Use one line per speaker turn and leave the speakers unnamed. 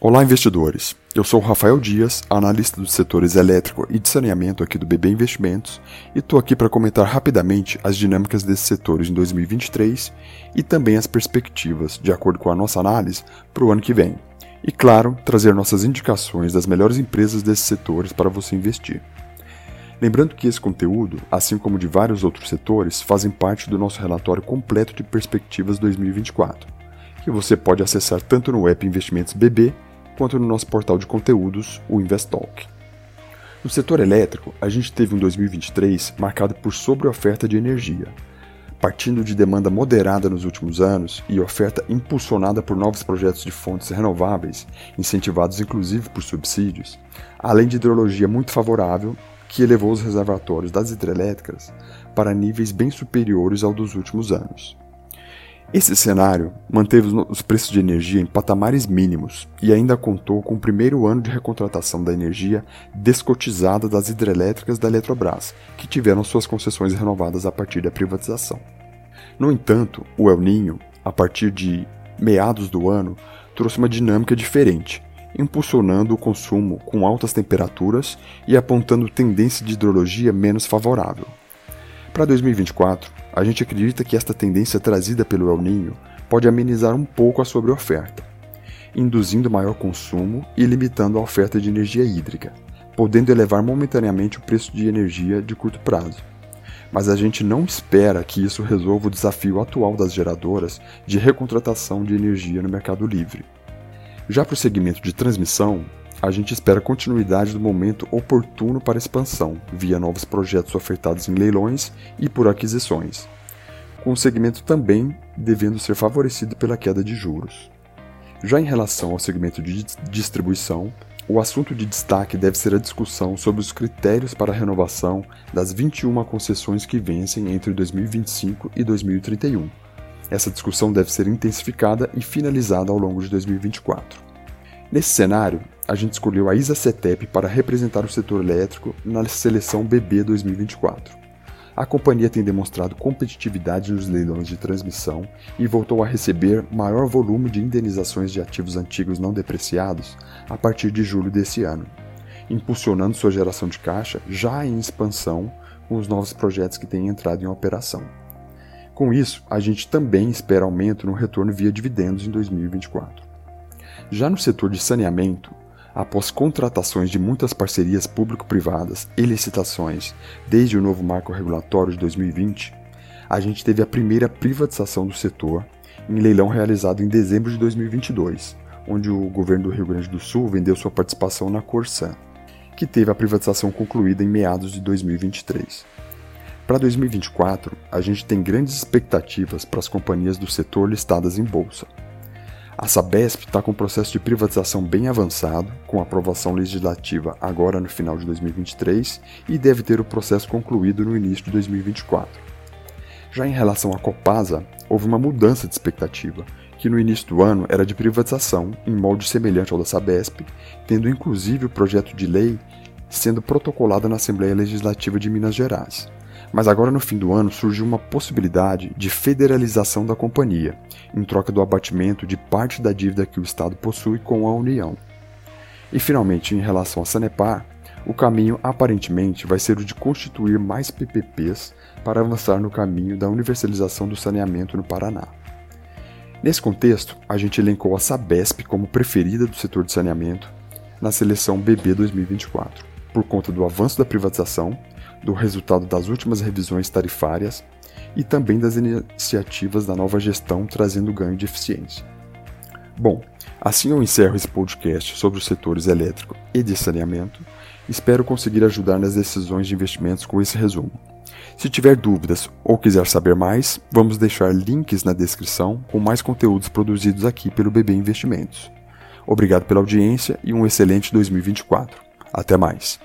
Olá, investidores. Eu sou Rafael Dias, analista dos setores elétrico e de saneamento aqui do BB Investimentos, e estou aqui para comentar rapidamente as dinâmicas desses setores em 2023 e também as perspectivas, de acordo com a nossa análise, para o ano que vem. E, claro, trazer nossas indicações das melhores empresas desses setores para você investir. Lembrando que esse conteúdo, assim como de vários outros setores, fazem parte do nosso relatório completo de perspectivas 2024, que você pode acessar tanto no app Investimentos BB quanto no nosso portal de conteúdos, o Investalk. No setor elétrico, a gente teve um 2023 marcado por sobreoferta de energia. Partindo de demanda moderada nos últimos anos e oferta impulsionada por novos projetos de fontes renováveis, incentivados inclusive por subsídios, além de hidrologia muito favorável que elevou os reservatórios das hidrelétricas para níveis bem superiores ao dos últimos anos. Esse cenário manteve os preços de energia em patamares mínimos e ainda contou com o primeiro ano de recontratação da energia descotizada das hidrelétricas da Eletrobras, que tiveram suas concessões renovadas a partir da privatização. No entanto, o El Ninho, a partir de meados do ano, trouxe uma dinâmica diferente, impulsionando o consumo com altas temperaturas e apontando tendência de hidrologia menos favorável. Para 2024, a gente acredita que esta tendência trazida pelo El Ninho pode amenizar um pouco a sobreoferta, induzindo maior consumo e limitando a oferta de energia hídrica, podendo elevar momentaneamente o preço de energia de curto prazo. Mas a gente não espera que isso resolva o desafio atual das geradoras de recontratação de energia no mercado livre. Já para o segmento de transmissão, a gente espera continuidade do momento oportuno para expansão, via novos projetos ofertados em leilões e por aquisições, com o segmento também devendo ser favorecido pela queda de juros. Já em relação ao segmento de distribuição, o assunto de destaque deve ser a discussão sobre os critérios para a renovação das 21 concessões que vencem entre 2025 e 2031. Essa discussão deve ser intensificada e finalizada ao longo de 2024. Nesse cenário, a gente escolheu a ISA-CETEP para representar o setor elétrico na seleção BB 2024. A companhia tem demonstrado competitividade nos leilões de transmissão e voltou a receber maior volume de indenizações de ativos antigos não depreciados a partir de julho desse ano, impulsionando sua geração de caixa já em expansão com os novos projetos que têm entrado em operação. Com isso, a gente também espera aumento no retorno via dividendos em 2024. Já no setor de saneamento, após contratações de muitas parcerias público-privadas e licitações desde o novo marco regulatório de 2020, a gente teve a primeira privatização do setor em leilão realizado em dezembro de 2022, onde o governo do Rio Grande do Sul vendeu sua participação na Corsan, que teve a privatização concluída em meados de 2023. Para 2024, a gente tem grandes expectativas para as companhias do setor listadas em bolsa. A Sabesp está com o processo de privatização bem avançado, com aprovação legislativa agora no final de 2023 e deve ter o processo concluído no início de 2024. Já em relação à Copasa, houve uma mudança de expectativa, que no início do ano era de privatização, em molde semelhante ao da Sabesp, tendo inclusive o projeto de lei sendo protocolado na Assembleia Legislativa de Minas Gerais. Mas agora no fim do ano surgiu uma possibilidade de federalização da companhia, em troca do abatimento de parte da dívida que o Estado possui com a União. E finalmente, em relação à Sanepar, o caminho aparentemente vai ser o de constituir mais PPPs para avançar no caminho da universalização do saneamento no Paraná. Nesse contexto, a gente elencou a Sabesp como preferida do setor de saneamento na seleção BB 2024, por conta do avanço da privatização do resultado das últimas revisões tarifárias e também das iniciativas da nova gestão trazendo ganho de eficiência. Bom, assim eu encerro esse podcast sobre os setores elétrico e de saneamento. Espero conseguir ajudar nas decisões de investimentos com esse resumo. Se tiver dúvidas ou quiser saber mais, vamos deixar links na descrição com mais conteúdos produzidos aqui pelo BB Investimentos. Obrigado pela audiência e um excelente 2024. Até mais!